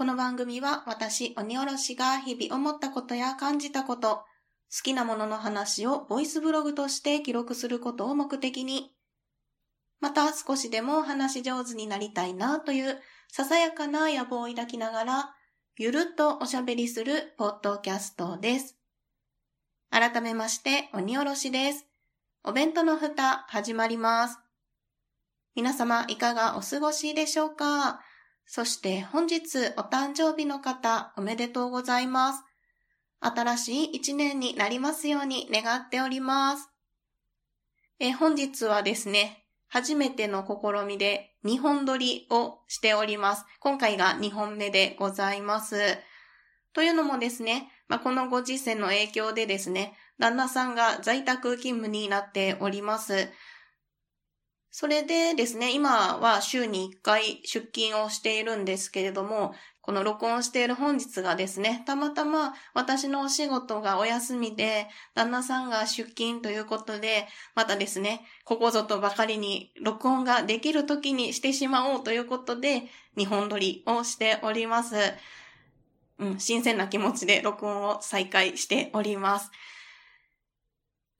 この番組は私、鬼おろしが日々思ったことや感じたこと、好きなものの話をボイスブログとして記録することを目的に、また少しでも話し上手になりたいなというささやかな野望を抱きながら、ゆるっとおしゃべりするポッドキャストです。改めまして、鬼おろしです。お弁当の蓋、始まります。皆様、いかがお過ごしでしょうか？そして本日お誕生日の方おめでとうございます。新しい一年になりますように願っております。え本日はですね、初めての試みで2本撮りをしております。今回が2本目でございます。というのもですね、まあ、このご時世の影響でですね、旦那さんが在宅勤務になっております。それでですね、今は週に1回出勤をしているんですけれども、この録音している本日がですね、たまたま私のお仕事がお休みで、旦那さんが出勤ということで、またですね、ここぞとばかりに録音ができる時にしてしまおうということで、日本撮りをしております。うん、新鮮な気持ちで録音を再開しております。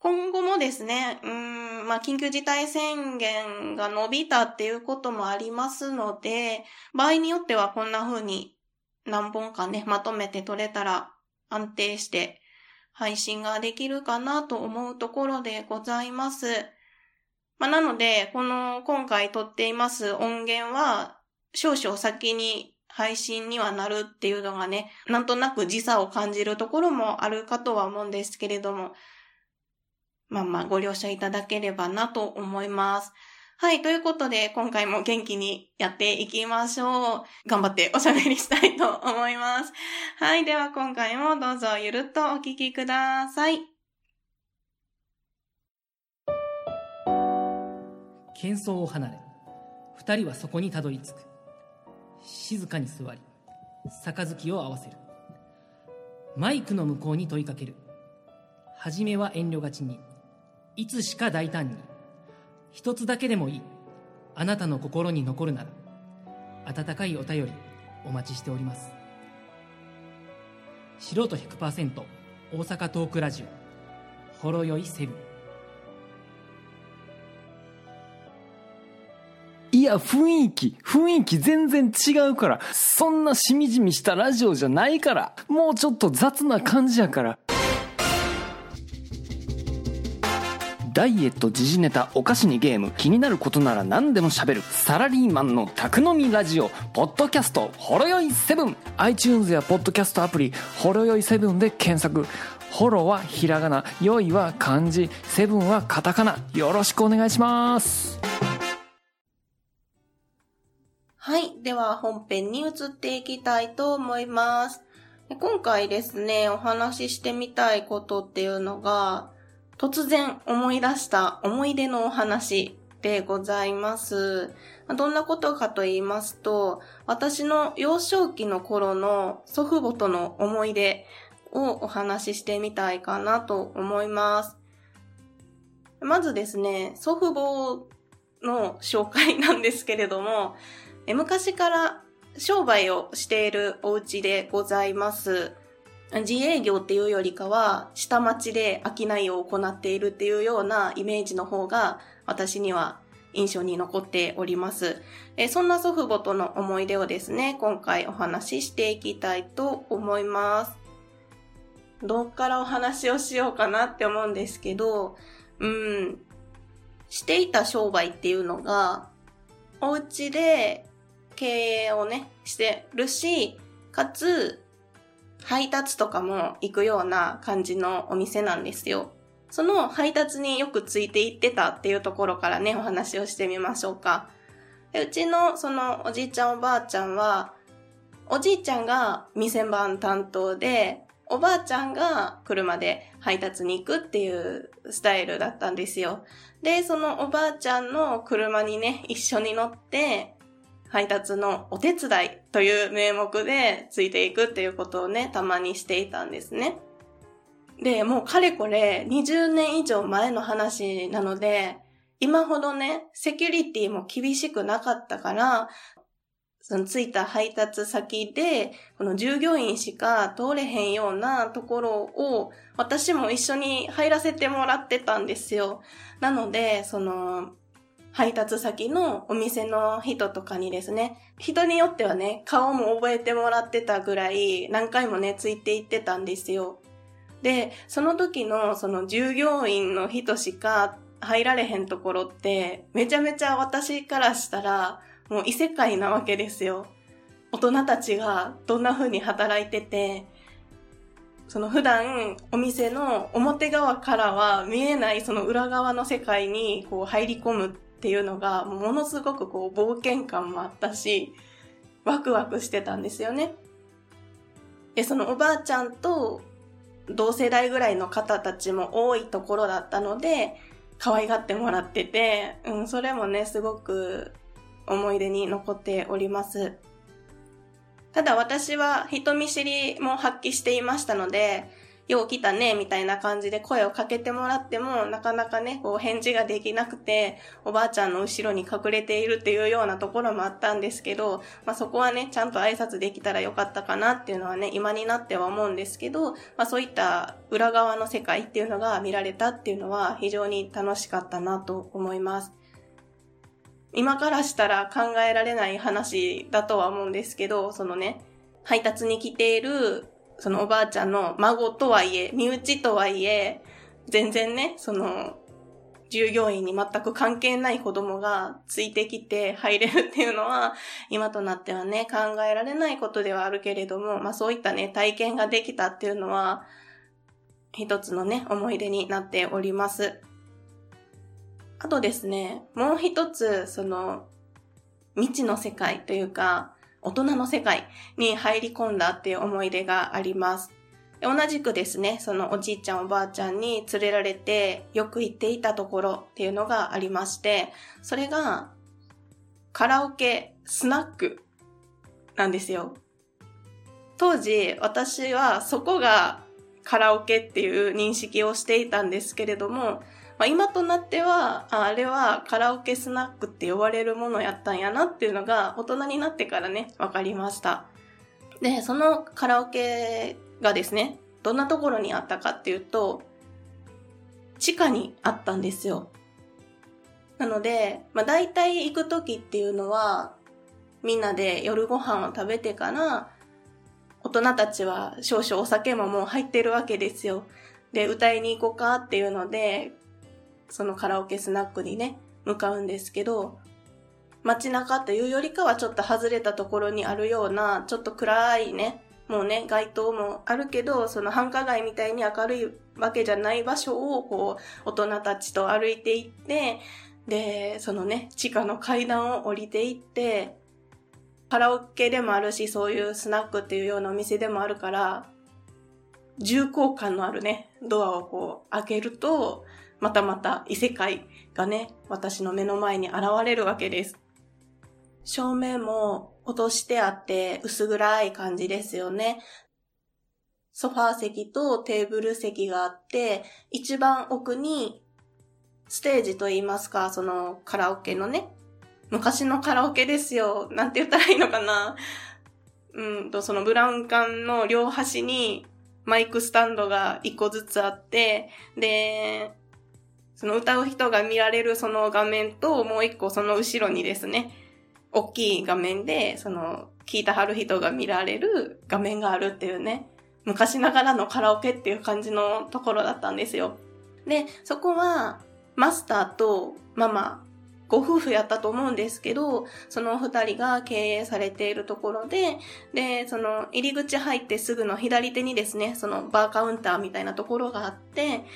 今後もですね、うん、まあ、緊急事態宣言が伸びたっていうこともありますので、場合によってはこんな風に何本かね、まとめて取れたら安定して配信ができるかなと思うところでございます。まあ、なので、この今回撮っています音源は少々先に配信にはなるっていうのがね、なんとなく時差を感じるところもあるかとは思うんですけれども、まあまあご了承いただければなと思います。はい。ということで、今回も元気にやっていきましょう。頑張っておしゃべりしたいと思います。はい。では今回もどうぞゆるっとお聞きください。喧騒を離れ、二人はそこにたどり着く。静かに座り、杯を合わせる。マイクの向こうに問いかける。はじめは遠慮がちに。いつしか大胆に。一つだけでもいい。あなたの心に残るなら。温かいお便りお待ちしております。素人100%大阪トークラジオ。ほろよいセブン。いや、雰囲気、雰囲気全然違うから。そんなしみじみしたラジオじゃないから。もうちょっと雑な感じやから。ダイエット時事ネタお菓子にゲーム気になることなら何でも喋るサラリーマンの宅飲みラジオポッドキャストほろよい7 iTunes やポッドキャストアプリほろよい7で検索。ホロはひらがなよいは漢字セブンはカタカナ。よろしくお願いします。はいでは本編に移っていきたいと思います。今回ですねお話ししてみたいことっていうのが突然思い出した思い出のお話でございます。どんなことかと言いますと、私の幼少期の頃の祖父母との思い出をお話ししてみたいかなと思います。まずですね、祖父母の紹介なんですけれども、昔から商売をしているお家でございます。自営業っていうよりかは、下町で商いを行っているっていうようなイメージの方が、私には印象に残っております。えそんな祖父母との思い出をですね、今回お話ししていきたいと思います。どっからお話をしようかなって思うんですけど、うん、していた商売っていうのが、お家で経営をね、してるし、かつ、配達とかも行くような感じのお店なんですよ。その配達によくついて行ってたっていうところからね、お話をしてみましょうか。でうちのそのおじいちゃんおばあちゃんは、おじいちゃんが店番担当で、おばあちゃんが車で配達に行くっていうスタイルだったんですよ。で、そのおばあちゃんの車にね、一緒に乗って、配達のお手伝いという名目でついていくっていうことをね、たまにしていたんですね。で、もうかれこれ20年以上前の話なので、今ほどね、セキュリティも厳しくなかったから、その着いた配達先で、この従業員しか通れへんようなところを、私も一緒に入らせてもらってたんですよ。なので、その、配達先のお店の人とかにですね、人によってはね、顔も覚えてもらってたぐらい何回もね、ついていってたんですよ。で、その時のその従業員の人しか入られへんところって、めちゃめちゃ私からしたら、もう異世界なわけですよ。大人たちがどんな風に働いてて、その普段お店の表側からは見えないその裏側の世界にこう入り込むっていうのがものすごくこう冒険感もあったし、ワクワクしてたんですよね。で、そのおばあちゃんと同世代ぐらいの方たちも多いところだったので、可愛がってもらってて、うん、それもね、すごく思い出に残っております。ただ私は人見知りも発揮していましたので、よう来たね、みたいな感じで声をかけてもらっても、なかなかね、こう返事ができなくて、おばあちゃんの後ろに隠れているっていうようなところもあったんですけど、まあそこはね、ちゃんと挨拶できたらよかったかなっていうのはね、今になっては思うんですけど、まあそういった裏側の世界っていうのが見られたっていうのは非常に楽しかったなと思います。今からしたら考えられない話だとは思うんですけど、そのね、配達に来ているそのおばあちゃんの孫とはいえ、身内とはいえ、全然ね、その、従業員に全く関係ない子供がついてきて入れるっていうのは、今となってはね、考えられないことではあるけれども、まあそういったね、体験ができたっていうのは、一つのね、思い出になっております。あとですね、もう一つ、その、未知の世界というか、大人の世界に入り込んだっていう思い出があります。同じくですね、そのおじいちゃんおばあちゃんに連れられてよく行っていたところっていうのがありまして、それがカラオケスナックなんですよ。当時私はそこがカラオケっていう認識をしていたんですけれども、まあ、今となってはあ、れはカラオケスナックって呼ばれるものやったんやなっていうのが大人になってからね、わかりました。で、そのカラオケがですね、どんなところにあったかっていうと、地下にあったんですよ。なので、まあ大体行く時っていうのは、みんなで夜ご飯を食べてから、大人たちは少々お酒ももう入ってるわけですよ。で、歌いに行こうかっていうので、そのカラオケスナックにね、向かうんですけど、街中というよりかはちょっと外れたところにあるような、ちょっと暗いね、もうね、街灯もあるけど、その繁華街みたいに明るいわけじゃない場所を、こう、大人たちと歩いていって、で、そのね、地下の階段を降りていって、カラオケでもあるし、そういうスナックっていうようなお店でもあるから、重厚感のあるね、ドアをこう開けると、またまた異世界がね、私の目の前に現れるわけです。照明も落としてあって薄暗い感じですよね。ソファー席とテーブル席があって、一番奥にステージと言いますか、そのカラオケのね、昔のカラオケですよ。なんて言ったらいいのかな。うんと、そのブラウン管の両端にマイクスタンドが一個ずつあって、で、その歌う人が見られるその画面と、もう一個その後ろにですね、大きい画面で、その、聞いたはる人が見られる画面があるっていうね、昔ながらのカラオケっていう感じのところだったんですよ。で、そこは、マスターとママ、ご夫婦やったと思うんですけど、その二人が経営されているところで、で、その入り口入ってすぐの左手にですね、そのバーカウンターみたいなところがあって、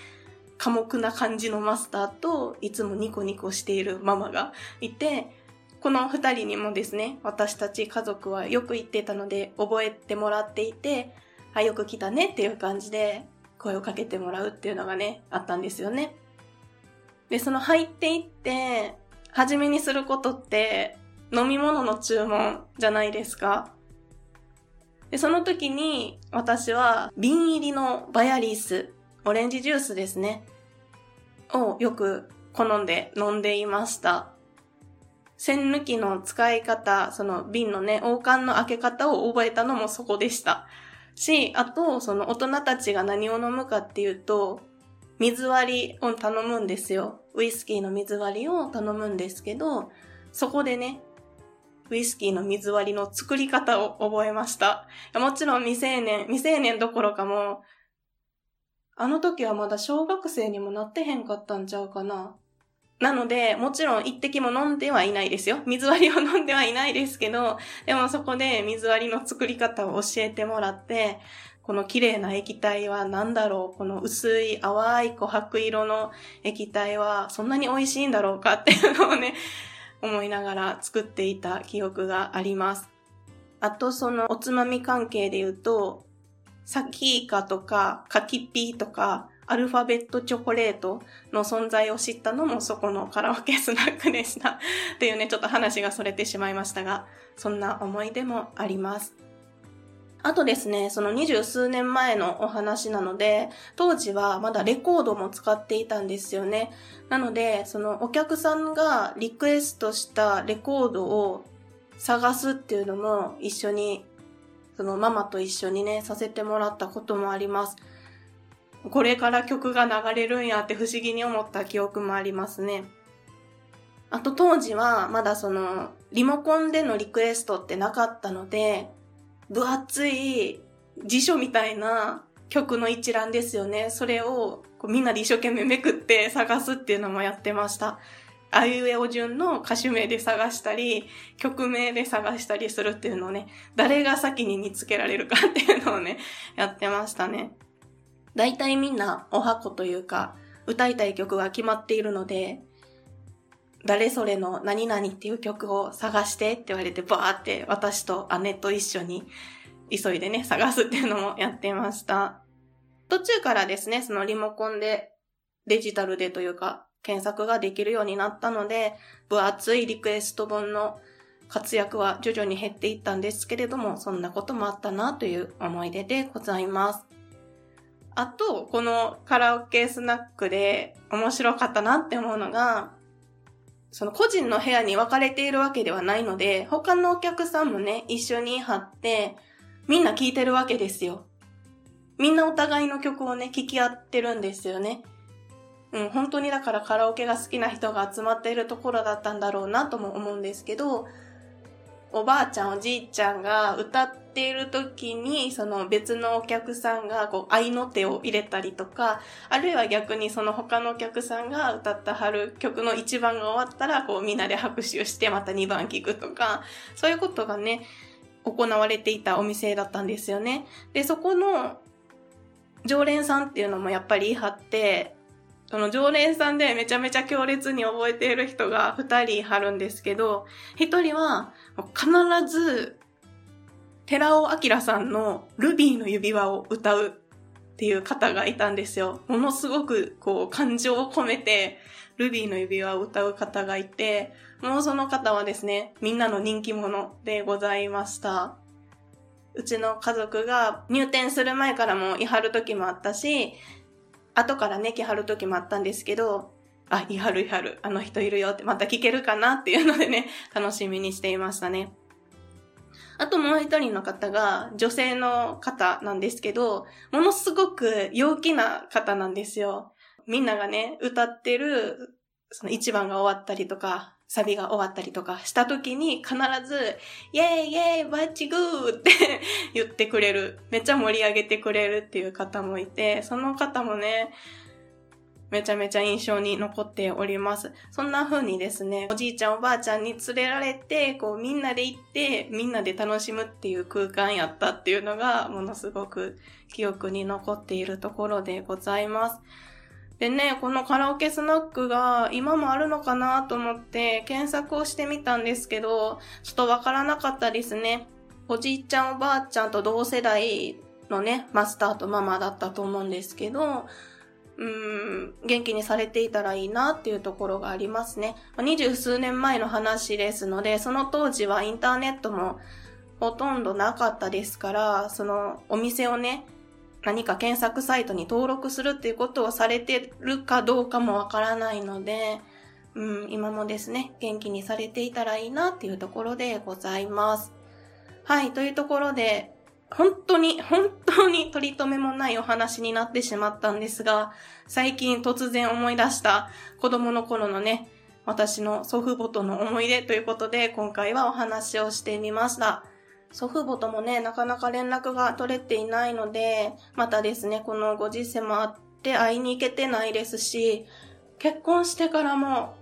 寡黙な感じのマスターといつもニコニコしているママがいて、この二人にもですね、私たち家族はよく行ってたので覚えてもらっていて、あ、よく来たねっていう感じで声をかけてもらうっていうのがね、あったんですよね。で、その入っていって、初めにすることって飲み物の注文じゃないですか。で、その時に私は瓶入りのバヤリースオレンジジュースですね。をよく好んで飲んでいました。栓抜きの使い方、その瓶のね、王冠の開け方を覚えたのもそこでした。し、あと、その大人たちが何を飲むかっていうと、水割りを頼むんですよ。ウイスキーの水割りを頼むんですけど、そこでね、ウイスキーの水割りの作り方を覚えました。もちろん未成年、未成年どころかも、あの時はまだ小学生にもなってへんかったんちゃうかな。なので、もちろん一滴も飲んではいないですよ。水割りを飲んではいないですけど、でもそこで水割りの作り方を教えてもらって、この綺麗な液体は何だろう？この薄い淡い琥珀色の液体はそんなに美味しいんだろうかっていうのをね、思いながら作っていた記憶があります。あとそのおつまみ関係で言うと、サキイカとかカキピーとかアルファベットチョコレートの存在を知ったのもそこのカラオケスナックでした。っていうね、ちょっと話がそれてしまいましたが、そんな思い出もあります。あとですね、その二十数年前のお話なので、当時はまだレコードも使っていたんですよね。なので、そのお客さんがリクエストしたレコードを探すっていうのも一緒に、そのママと一緒にね、させてもらったこともあります。これから曲が流れるんやって不思議に思った記憶もありますね。あと当時はまだそのリモコンでのリクエストってなかったので、分厚い辞書みたいな曲の一覧ですよね。それをこうみんなで一生懸命めくって探すっていうのもやってました。あいうえお順の歌手名で探したり、曲名で探したりするっていうのをね、誰が先に見つけられるかっていうのをね、やってましたね。大体みんなお箱というか、歌いたい曲が決まっているので、誰それの何々っていう曲を探してって言われてバーって私と姉と一緒に急いでね、探すっていうのもやってました。途中からですね、そのリモコンでデジタルでというか検索ができるようになったので、分厚いリクエスト本の活躍は徐々に減っていったんですけれども、そんなこともあったなという思い出でございます。あと、このカラオケスナックで面白かったなって思うのが、その個人の部屋に分かれているわけではないので、他のお客さんもね、一緒に貼って、みんな聴いてるわけですよ。みんなお互いの曲をね、聴き合ってるんですよね。うん、本当にだからカラオケが好きな人が集まっているところだったんだろうなとも思うんですけど、おばあちゃんおじいちゃんが歌っている時に、その別のお客さんがこう愛の手を入れたりとか、あるいは逆にその他のお客さんが歌ったはる曲の1番が終わったら、こうみんなで拍手してまた2番聴くとか、そういうことがね、行われていたお店だったんですよね。で、そこの常連さんっていうのもやっぱり言い張って、その常連さんでめちゃめちゃ強烈に覚えている人が2人貼るんですけど、1人は必ず寺尾明さんのルビーの指輪を歌うっていう方がいたんですよ。ものすごくこう感情を込めてルビーの指輪を歌う方がいて、もうその方はですね、みんなの人気者でございました。うちの家族が入店する前からもいはる時もあったし、後からね、来はる時もあったんですけど、あ、いはるいはる、あの人いるよって、また聞けるかなっていうのでね、楽しみにしていましたね。あともう一人の方が女性の方なんですけど、ものすごく陽気な方なんですよ。みんながね、歌ってる、その一番が終わったりとか、サビが終わったりとかした時に必ず、イェイイェイバッチグーって 言ってくれる。めっちゃ盛り上げてくれるっていう方もいて、その方もね、めちゃめちゃ印象に残っております。そんな風にですね、おじいちゃんおばあちゃんに連れられて、こうみんなで行って、みんなで楽しむっていう空間やったっていうのが、ものすごく記憶に残っているところでございます。でね、このカラオケスナックが今もあるのかなと思って検索をしてみたんですけど、ちょっとわからなかったですね。おじいちゃんおばあちゃんと同世代のね、マスターとママだったと思うんですけど、うん、元気にされていたらいいなっていうところがありますね。二十数年前の話ですので、その当時はインターネットもほとんどなかったですから、そのお店をね、何か検索サイトに登録するっていうことをされてるかどうかもわからないので、うん、今もですね、元気にされていたらいいなっていうところでございます。はい、というところで、本当に、本当に取り留めもないお話になってしまったんですが、最近突然思い出した子供の頃のね、私の祖父母との思い出ということで、今回はお話をしてみました。祖父母ともね、なかなか連絡が取れていないので、またですね、このご時世もあって会いに行けてないですし、結婚してからも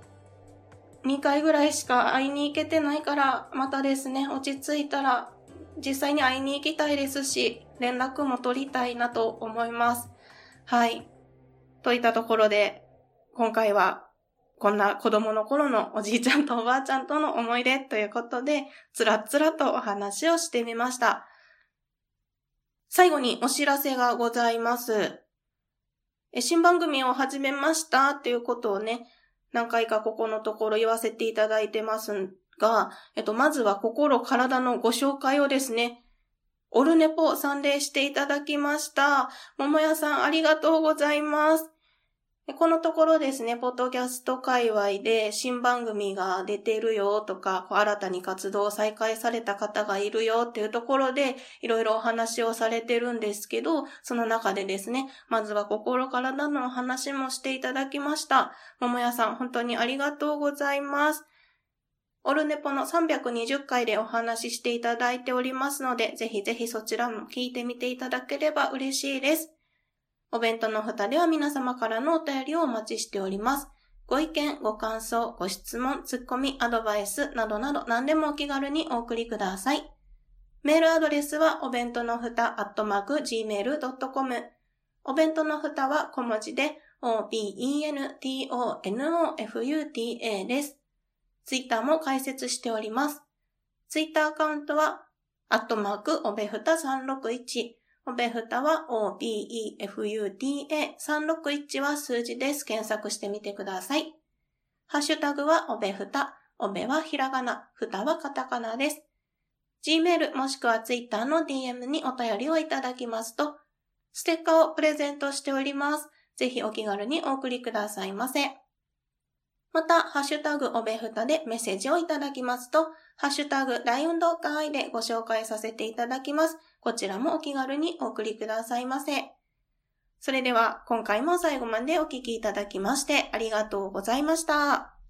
2回ぐらいしか会いに行けてないから、またですね、落ち着いたら実際に会いに行きたいですし、連絡も取りたいなと思います。はい。といったところで、今回はこんな子供の頃のおじいちゃんとおばあちゃんとの思い出ということで、つらつらとお話をしてみました。最後にお知らせがございます。新番組を始めましたっていうことをね、何回かここのところ言わせていただいてますが、えっと、まずは心体のご紹介をですね、オルネポ参例していただきました。桃屋さんありがとうございます。でこのところですね、ポッドキャスト界隈で新番組が出てるよとか、新たに活動を再開された方がいるよっていうところで、いろいろお話をされてるんですけど、その中でですね、まずは心体のお話もしていただきました。桃屋さん、本当にありがとうございます。オルネポの320回でお話ししていただいておりますので、ぜひぜひそちらも聞いてみていただければ嬉しいです。お弁当の蓋では皆様からのお便りをお待ちしております。ご意見、ご感想、ご質問、ツッコミ、アドバイスなどなど何でもお気軽にお送りください。メールアドレスはお弁当の蓋アットマーク gmail.com お弁当の蓋は小文字で obentonofuta です。ツイッターも開設しております。ツイッターアカウントは、アットマーク、おべふた361。おべふたは obefuta361 は数字です。検索してみてください。ハッシュタグはおべふた。おべはひらがな、ふたはカタカナです。Gmail もしくは Twitter の DM にお便りをいただきますと、ステッカーをプレゼントしております。ぜひお気軽にお送りくださいませ。また、ハッシュタグおべふたでメッセージをいただきますと、ハッシュタグ大運動会でご紹介させていただきます。こちらもお気軽にお送りくださいませ。それでは、今回も最後までお聴きいただきましてありがとうございました。